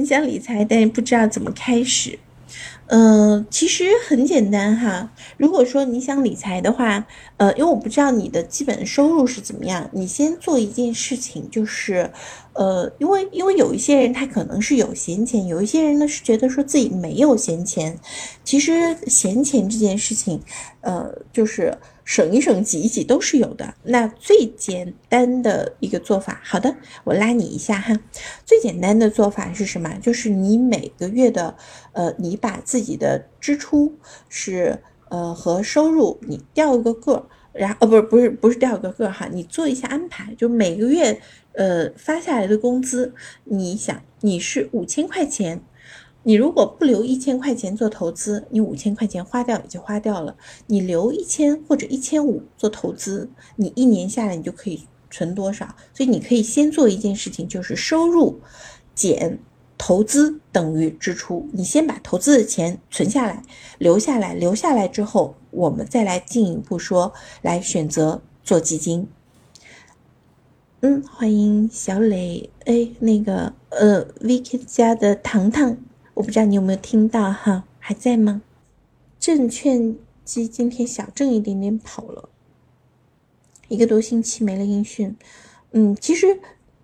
很想理财，但是不知道怎么开始。嗯，其实很简单哈。如果说你想理财的话，呃，因为我不知道你的基本收入是怎么样，你先做一件事情，就是，呃，因为因为有一些人他可能是有闲钱，有一些人呢是觉得说自己没有闲钱。其实闲钱这件事情，呃，就是。省一省，挤一挤都是有的。那最简单的一个做法，好的，我拉你一下哈。最简单的做法是什么？就是你每个月的，呃，你把自自己的支出是呃和收入你调一个个，然后哦不是不是不是调个个哈，你做一下安排，就每个月呃发下来的工资，你想你是五千块钱。你如果不留一千块钱做投资，你五千块钱花掉也就花掉了。你留一千或者一千五做投资，你一年下来你就可以存多少？所以你可以先做一件事情，就是收入减投资等于支出。你先把投资的钱存下来，留下来，留下来之后，我们再来进一步说，来选择做基金。嗯，欢迎小磊，哎，那个呃，Vicky 家的糖糖。我不知道你有没有听到哈，还在吗？证券机今天小挣一点点跑了，一个多星期没了音讯。嗯，其实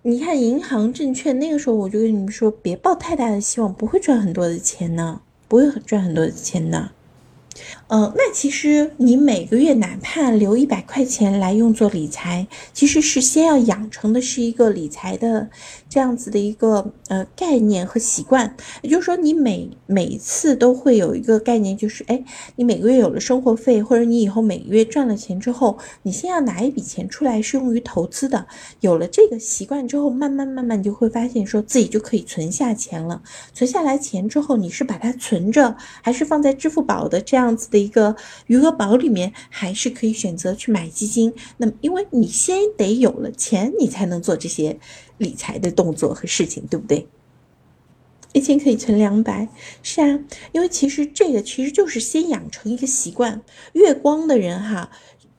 你看银行、证券那个时候，我就跟你们说，别抱太大的希望，不会赚很多的钱呢，不会赚很多的钱呢。嗯，那其实你每个月哪怕留一百块钱来用作理财，其实是先要养成的是一个理财的这样子的一个呃概念和习惯。也就是说，你每每次都会有一个概念，就是哎，你每个月有了生活费，或者你以后每个月赚了钱之后，你先要拿一笔钱出来是用于投资的。有了这个习惯之后，慢慢慢慢你就会发现，说自己就可以存下钱了。存下来钱之后，你是把它存着，还是放在支付宝的这？样子的一个余额宝里面，还是可以选择去买基金。那么，因为你先得有了钱，你才能做这些理财的动作和事情，对不对？一千可以存两百，是啊，因为其实这个其实就是先养成一个习惯。月光的人哈，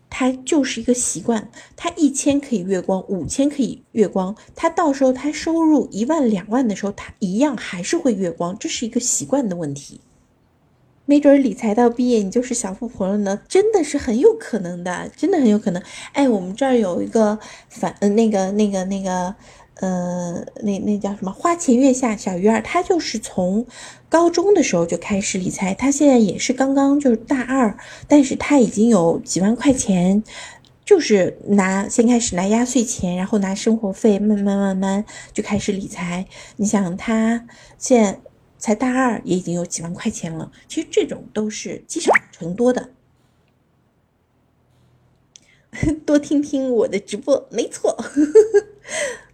他就是一个习惯，他一千可以月光，五千可以月光，他到时候他收入一万两万的时候，他一样还是会月光，这是一个习惯的问题。没准理财到毕业你就是小富婆了呢，真的是很有可能的，真的很有可能。哎，我们这儿有一个反，呃，那个那个那个，呃，那那叫什么？花前月下小鱼儿，他就是从高中的时候就开始理财，他现在也是刚刚就是大二，但是他已经有几万块钱，就是拿先开始拿压岁钱，然后拿生活费，慢慢慢慢就开始理财。你想他现在。才大二也已经有几万块钱了，其实这种都是积少成多的。多听听我的直播，没错。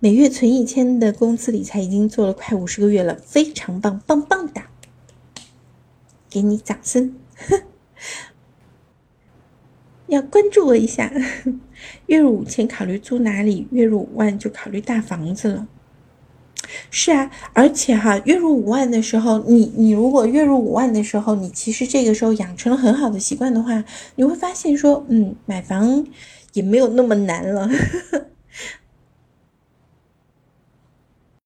每月存一千的工资理财已经做了快五十个月了，非常棒，棒棒的，给你掌声。要关注我一下，月入五千考虑租哪里？月入五万就考虑大房子了。是啊，而且哈，月入五万的时候，你你如果月入五万的时候，你其实这个时候养成了很好的习惯的话，你会发现说，嗯，买房也没有那么难了。